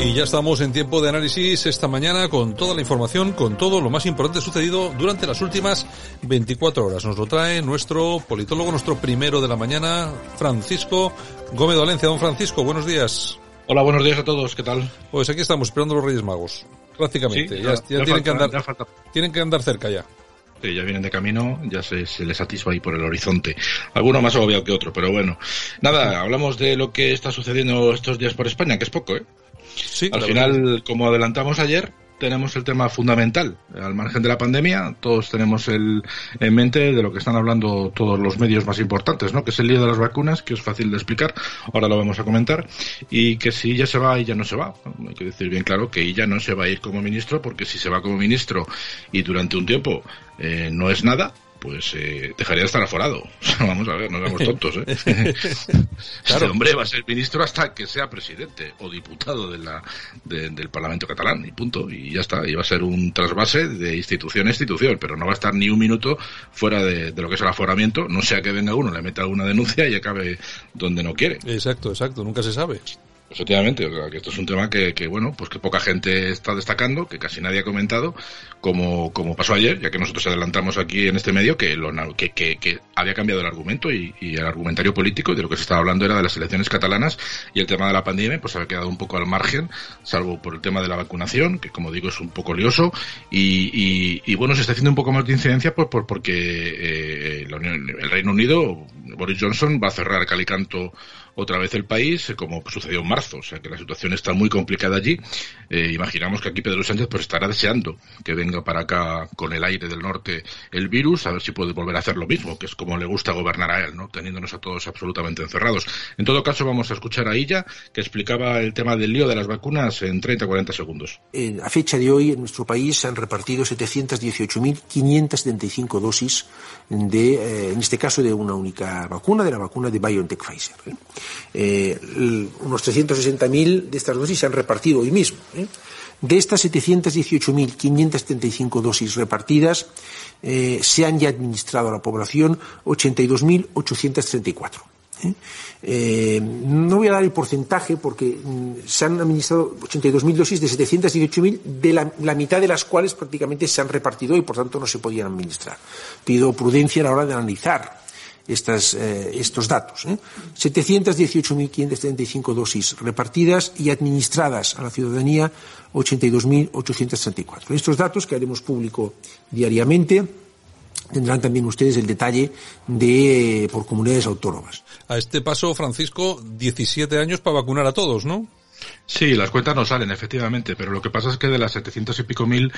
Y ya estamos en tiempo de análisis esta mañana con toda la información, con todo lo más importante sucedido durante las últimas 24 horas. Nos lo trae nuestro politólogo, nuestro primero de la mañana, Francisco Gómez Valencia. Don Francisco, buenos días. Hola, buenos días a todos. ¿Qué tal? Pues aquí estamos esperando los Reyes Magos. Prácticamente. Sí, ya, ya- ya ya tienen, que andar, ya tienen que andar cerca ya. Sí, ya vienen de camino, ya se, se les atisba ahí por el horizonte. Alguno más obvio que otro, pero bueno. Nada, hablamos de lo que está sucediendo estos días por España, que es poco, ¿eh? Sí, Al final, como adelantamos ayer, tenemos el tema fundamental. Al margen de la pandemia, todos tenemos el, en mente de lo que están hablando todos los medios más importantes, ¿no? Que es el lío de las vacunas, que es fácil de explicar, ahora lo vamos a comentar, y que si ella se va, ella no se va. Hay que decir bien claro que ella no se va a ir como ministro, porque si se va como ministro y durante un tiempo eh, no es nada, pues eh, dejaría de estar aforado. Vamos a ver, no seamos tontos, ¿eh? Este hombre va a ser ministro hasta que sea presidente o diputado de la, de- del Parlamento catalán y punto. Y ya está. Y va a ser un trasvase de institución a institución, pero no va a estar ni un minuto fuera de, de lo que es el aforamiento, no sea que venga uno, le meta alguna denuncia y acabe donde no quiere. Exacto, exacto, nunca se sabe. Efectivamente, o sea, que esto es un tema que, que, bueno, pues que poca gente está destacando, que casi nadie ha comentado, como, como pasó ayer, ya que nosotros adelantamos aquí en este medio que, lo, que, que, que había cambiado el argumento y, el argumentario político de lo que se estaba hablando era de las elecciones catalanas y el tema de la pandemia pues había quedado un poco al margen, salvo por el tema de la vacunación, que como digo es un poco lioso y, bueno, se está haciendo un poco más de incidencia por, por, porque eh, el Reino Unido, Boris Johnson va a cerrar cal y canto otra vez el país, eh, como sucedió en marzo. O sea que la situación está muy complicada allí. Eh, imaginamos que aquí Pedro Sánchez pues estará deseando que venga para acá con el aire del norte el virus, a ver si puede volver a hacer lo mismo, que es le gusta gobernar a él, ¿no? Teniéndonos a todos absolutamente encerrados. En todo caso, vamos a escuchar a ella, que explicaba el tema del lío de las vacunas en 30-40 segundos. Eh, a fecha de hoy, en nuestro país se han repartido 718.575 dosis de, eh, en este caso, de una única vacuna, de la vacuna de BioNTech Pfizer. ¿eh? Eh, unos 360.000 de estas dosis se han repartido hoy mismo. De estas 718.575 dosis repartidas, eh, se han ya administrado a la población 82.834. ¿eh? Eh, no voy a dar el porcentaje porque mm, se han administrado 82.000 dosis de 718.000, de la, la mitad de las cuales prácticamente se han repartido y por tanto no se podían administrar. Pido prudencia a la hora de analizar estas, eh, estos datos. ¿eh? 718.575 dosis repartidas y administradas a la ciudadanía 82.834. Estos datos que haremos público diariamente tendrán también ustedes el detalle de por comunidades autónomas. A este paso, Francisco, 17 años para vacunar a todos, ¿no? Sí, las cuentas no salen, efectivamente, pero lo que pasa es que de las 700 y pico mil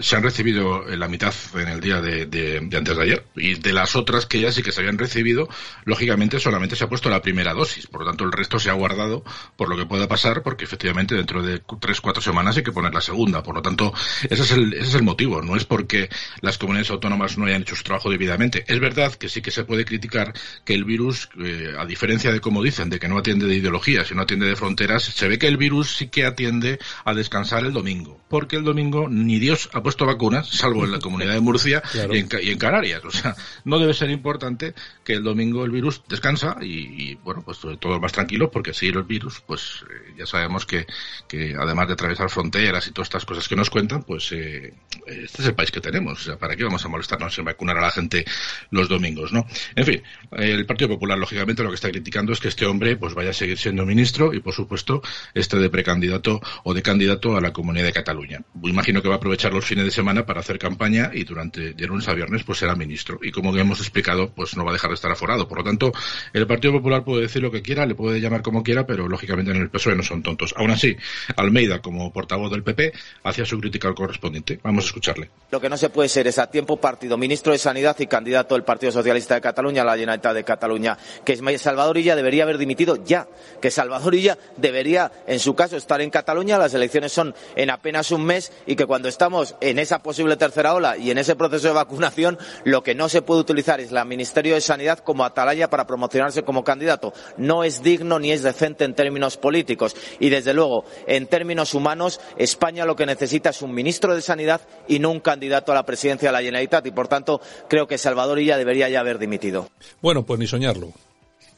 se han recibido eh, la mitad en el día de, antes de ayer. Y de las otras que ya sí que se habían recibido, lógicamente solamente se ha puesto la primera dosis. Por lo tanto, el resto se ha guardado por lo que pueda pasar, porque efectivamente dentro de tres, cuatro semanas hay que poner la segunda. Por lo tanto, ese es el, ese es el motivo. No es porque las comunidades autónomas no hayan hecho su trabajo debidamente. Es verdad que sí que se puede criticar que el virus, eh, a diferencia de como dicen, de que no atiende de ideologías y no atiende de fronteras, se ve que el virus sí que atiende a descansar el domingo. Porque el domingo ni Dios ha puesto vacunas, salvo en la comunidad de Murcia Claro. y, en, Ca- y en Canarias. O sea, no debe ser importante que el domingo el virus descansa y, y, bueno, pues todo más tranquilo porque si el virus, pues eh, ya sabemos que, que además de atravesar fronteras y todas estas cosas que nos cuentan, pues eh, este es el país que tenemos. O sea, ¿para qué vamos a molestarnos en vacunar a la gente los domingos, no? En fin, el Partido Popular, lógicamente, lo que está criticando es que este hombre pues vaya a seguir siendo ministro y, por supuesto, este de precandidato o de candidato a la Comunidad de Cataluña. Imagino que va a aprovechar los fines de semana para hacer campaña y durante de lunes a viernes pues será ministro. Y como hemos explicado, pues no va a dejar de estar aforado. Por lo tanto, el Partido Popular puede decir lo que quiera, le puede llamar como quiera, pero lógicamente en el PSOE no son tontos. Aún así, Almeida, como portavoz del PP, hacía su crítica al correspondiente. Vamos a escucharle. Lo que no se puede ser es a tiempo partido ministro de Sanidad y candidato del Partido Socialista de Cataluña a la Generalitat de Cataluña. Que Salvador Illa debería haber dimitido ya. Que Salvador Illa debería, en su caso, estar en Cataluña. Las elecciones son en apenas un mes y que cuando estamos en esa posible tercera ola y en ese proceso de vacunación, lo que no se puede utilizar es la Ministerio de Sanidad como atalaya para promocionarse como candidato. No es digno ni es decente en términos políticos. Y desde luego, en términos humanos, España lo que necesita es un ministro de Sanidad y no un candidato a la presidencia de la Generalitat y por tanto creo que Salvador Illa debería ya haber dimitido. Bueno, pues ni soñarlo.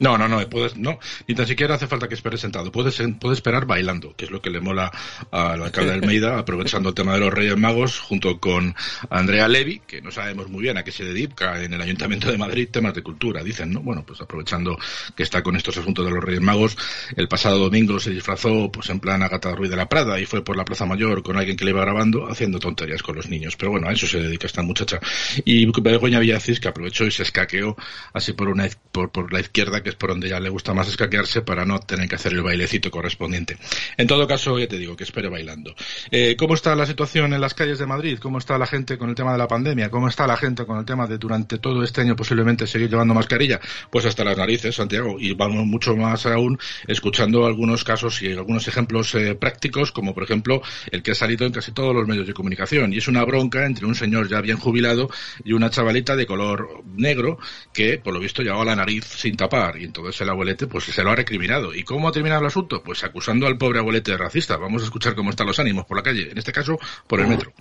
No, no, no, puedes, no, ni tan siquiera hace falta que espere sentado. Puedes, puedes esperar bailando, que es lo que le mola al alcalde de Almeida, aprovechando el tema de los Reyes Magos, junto con Andrea Levi, que no sabemos muy bien a qué se dedica en el Ayuntamiento de Madrid, temas de cultura, dicen, ¿no? Bueno, pues aprovechando que está con estos asuntos de los Reyes Magos, el pasado domingo se disfrazó, pues en plan Agata Ruiz de la Prada y fue por la Plaza Mayor con alguien que le iba grabando, haciendo tonterías con los niños. Pero bueno, a eso se dedica esta muchacha. Y Begoña Villacís, que aprovechó y se escaqueó así por una, por, por la izquierda, que es por donde ya le gusta más escaquearse para no tener que hacer el bailecito correspondiente. En todo caso, ya te digo que espere bailando. Eh, ¿Cómo está la situación en las calles de Madrid? ¿Cómo está la gente con el tema de la pandemia? ¿Cómo está la gente con el tema de durante todo este año posiblemente seguir llevando mascarilla? Pues hasta las narices, Santiago. Y vamos mucho más aún escuchando algunos casos y algunos ejemplos eh, prácticos, como por ejemplo el que ha salido en casi todos los medios de comunicación. Y es una bronca entre un señor ya bien jubilado y una chavalita de color negro que, por lo visto, llevaba la nariz sin tapar. Y entonces el abuelete pues se lo ha recriminado. ¿Y cómo ha terminado el asunto? Pues acusando al pobre abuelete de racista. Vamos a escuchar cómo están los ánimos por la calle, en este caso por el metro.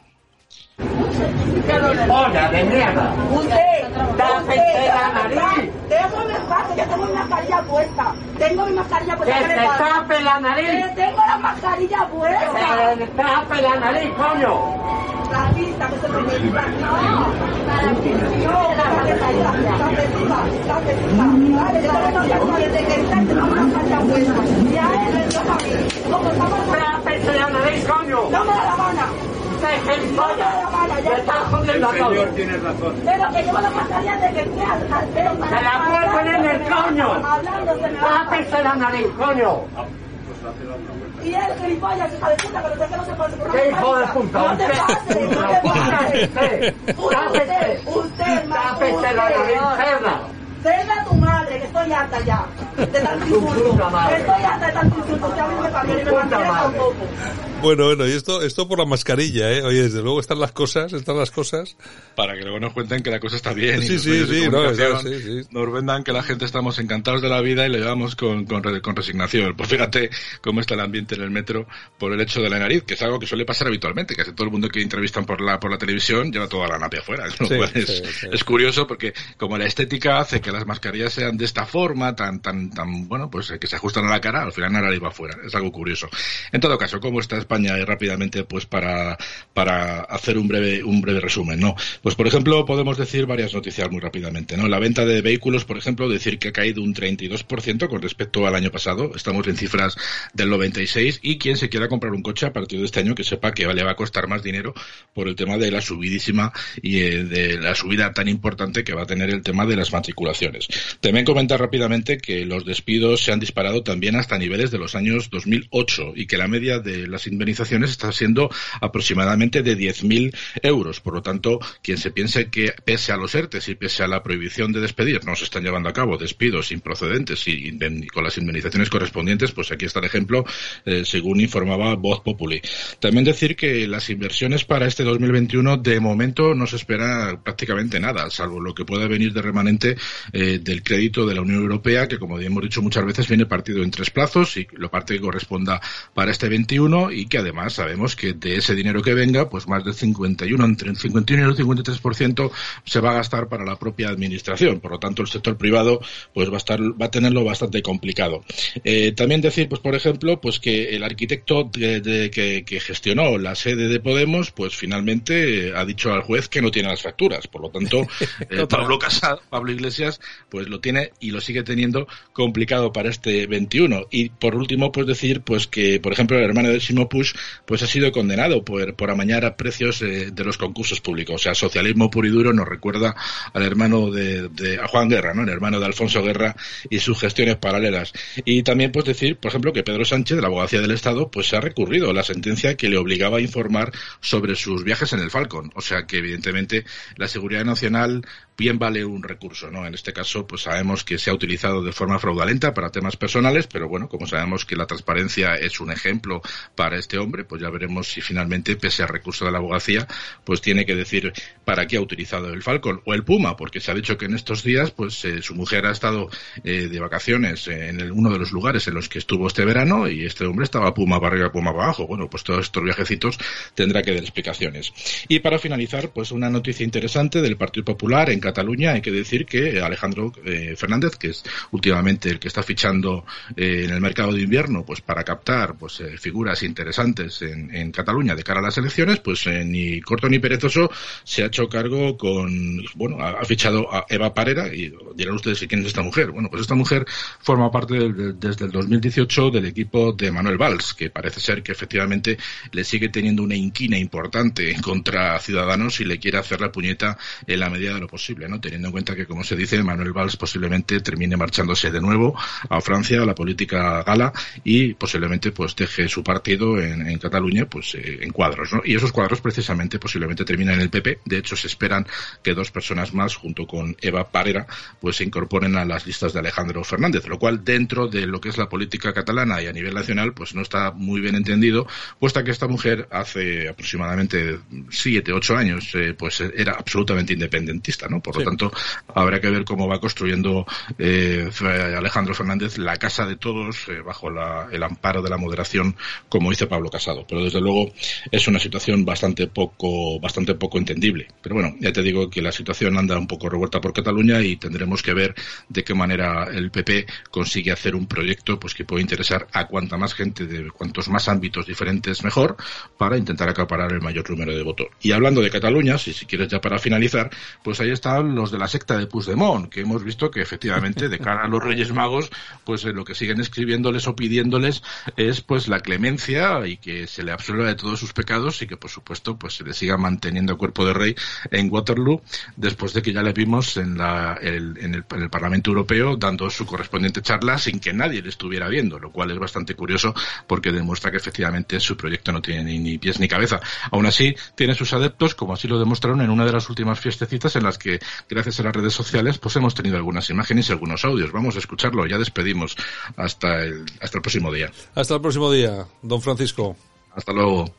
Hola, de mierda. Usted, usted, la nariz. Tengo mi tengo mi mascarilla puesta. Tengo mi mascarilla puesta. Que te tape la nariz. tengo la mascarilla puesta. Que te tape la nariz, coño. Lo la. La la la que la yo la me la la mascarilla de que fui al cartero ¡Se la puede poner en el coño! ¡Tápese la nariz, coño! Y el gilipollas, hija de puta, que no sé que no se pase por ¿Qué hijo de puta? No te pases, no te pases. Usted, usted, ¡Tápese la nariz, cerda! Que estoy harta ya. De tanto insulto. Estoy harta de tanto insulto. Que a mí me cambian y me mantienen un poco. Bueno, bueno, y esto, esto por la mascarilla, ¿eh? Oye, desde luego están las cosas, están las cosas. Para que luego nos cuenten que la cosa está bien. Sí, y sí, sí, no, sí, sí. Nos vendan que la gente estamos encantados de la vida y lo llevamos con, con, con, resignación. Pues fíjate cómo está el ambiente en el metro por el hecho de la nariz, que es algo que suele pasar habitualmente, que todo el mundo que entrevistan por la, por la televisión lleva toda la napia afuera. es, es, curioso porque como la estética hace que las mascarillas sean de esta forma, tan, tan, tan, bueno, pues que se ajustan a la cara, al final la nariz va afuera. Es algo curioso. En todo caso, ¿cómo está España rápidamente pues para, para hacer un breve, un breve resumen, ¿no? Pues por ejemplo podemos decir varias noticias muy rápidamente, ¿no? La venta de vehículos, por ejemplo, decir que ha caído un 32% con respecto al año pasado, estamos en cifras del 96 y quien se quiera comprar un coche a partir de este año que sepa que le va a costar más dinero por el tema de la subidísima y eh, de la subida tan importante que va a tener el tema de las matriculaciones. También comentar rápidamente que los despidos se han disparado también hasta niveles de los años 2008 y que la media de las indemnizaciones está siendo aproximadamente de 10.000 euros. Por lo tanto, quien se piense que pese a los ERTES y pese a la prohibición de despedir no se están llevando a cabo despidos improcedentes y, con las indemnizaciones correspondientes, pues aquí está el ejemplo, eh, según informaba Voz Populi. También decir que las inversiones para este 2021 de momento no se espera prácticamente nada, salvo lo que pueda venir de remanente eh, del crédito de la Unión Europea, que como hemos dicho muchas veces viene partido en tres plazos y lo parte que corresponda para este 21 y que además sabemos que de ese dinero que venga, pues más del 51, entre el 51 y el 53% se va a gastar para la propia administración. Por lo tanto, el sector privado pues va a estar, va a tenerlo bastante complicado. Eh, también decir, pues por ejemplo, pues que el arquitecto de, que, que, gestionó la sede de Podemos, pues finalmente ha dicho al juez que no tiene las facturas. Por lo tanto, eh, Pablo Casado, Pablo Iglesias, pues lo tiene y lo sigue teniendo complicado para este 21. Y por último, pues decir pues que, por ejemplo, el hermano de Simo Push pues ha sido condenado por, por amañar a precios eh, de los concursos públicos. O sea, socialismo puro y duro nos recuerda al hermano de, de a Juan Guerra, ¿no? El hermano de Alfonso Guerra y sus gestiones paralelas. Y también pues decir, por ejemplo, que Pedro Sánchez, de la abogacía del Estado, pues ha recurrido a la sentencia que le obligaba a informar sobre sus viajes en el Falcon. O sea que evidentemente la seguridad nacional bien vale un recurso, ¿no? En este caso, pues sabemos que se ha utilizado de forma fraudulenta para temas personales, pero bueno, como sabemos que la transparencia es un ejemplo para este hombre, pues ya veremos si finalmente, pese al recurso de la abogacía, pues tiene que decir para qué ha utilizado el Falcon o el Puma, porque se ha dicho que en estos días, pues eh, su mujer ha estado eh, de vacaciones en uno de los lugares en los que estuvo este verano y este hombre estaba Puma para arriba, Puma para abajo. Bueno, pues todos estos viajecitos tendrá que dar explicaciones. Y para finalizar, pues una noticia interesante del Partido Popular en Cataluña, hay que decir que Alejandro eh, Fernández, que es últimamente el que está fichando eh, en el mercado de invierno, pues para captar pues eh, figuras interesantes en, Cataluña de cara a las elecciones, pues ni corto ni perezoso se ha hecho cargo con, bueno, ha, ha, fichado a Eva Parera y dirán ustedes quién es esta mujer. Bueno, pues esta mujer forma parte de, desde el 2018 del equipo de Manuel Valls, que parece ser que efectivamente le sigue teniendo una inquina importante contra Ciudadanos y le quiere hacer la puñeta en la medida de lo posible. ¿No? Teniendo en cuenta que, como se dice, Manuel Valls posiblemente termine marchándose de nuevo a Francia, a la política gala, y posiblemente pues deje su partido en, Cataluña pues eh, en cuadros, ¿no? Y esos cuadros precisamente posiblemente terminan en el PP. De hecho, se esperan que dos personas más, junto con Eva Parera, pues se incorporen a las listas de Alejandro Fernández, lo cual dentro de lo que es la política catalana y a nivel nacional, pues no está muy bien entendido, puesto que esta mujer hace aproximadamente siete, ocho años, eh, pues era absolutamente independentista, ¿no? Por sí. lo tanto, habrá que ver cómo va construyendo eh, Alejandro Fernández la casa de todos eh, bajo la, el amparo de la moderación, como dice Pablo Casado. Pero desde luego es una situación bastante poco, bastante poco entendible. Pero bueno, ya te digo que la situación anda un poco revuelta por Cataluña y tendremos que ver de qué manera el PP consigue hacer un proyecto pues que puede interesar a cuanta más gente de cuantos más ámbitos diferentes mejor para intentar acaparar el mayor número de votos. Y hablando de Cataluña, si, si quieres ya para finalizar, pues ahí los de la secta de Puigdemont, que hemos visto que efectivamente de cara a los Reyes Magos, pues eh, lo que siguen escribiéndoles o pidiéndoles es pues la clemencia y que se le absuelva de todos sus pecados y que por supuesto pues se le siga manteniendo el cuerpo de rey en Waterloo después de que ya le vimos en, la, el, en, el, en el Parlamento Europeo dando su correspondiente charla sin que nadie le estuviera viendo, lo cual es bastante curioso porque demuestra que efectivamente su proyecto no tiene ni, ni pies ni cabeza. Aún así, tiene sus adeptos, como así lo demostraron en una de las últimas fiestecitas en las que, gracias a las redes sociales, pues hemos tenido algunas imágenes y algunos audios. Vamos a escucharlo, ya despedimos. Hasta el, hasta el próximo día. Hasta el próximo día, don Francisco. Hasta luego.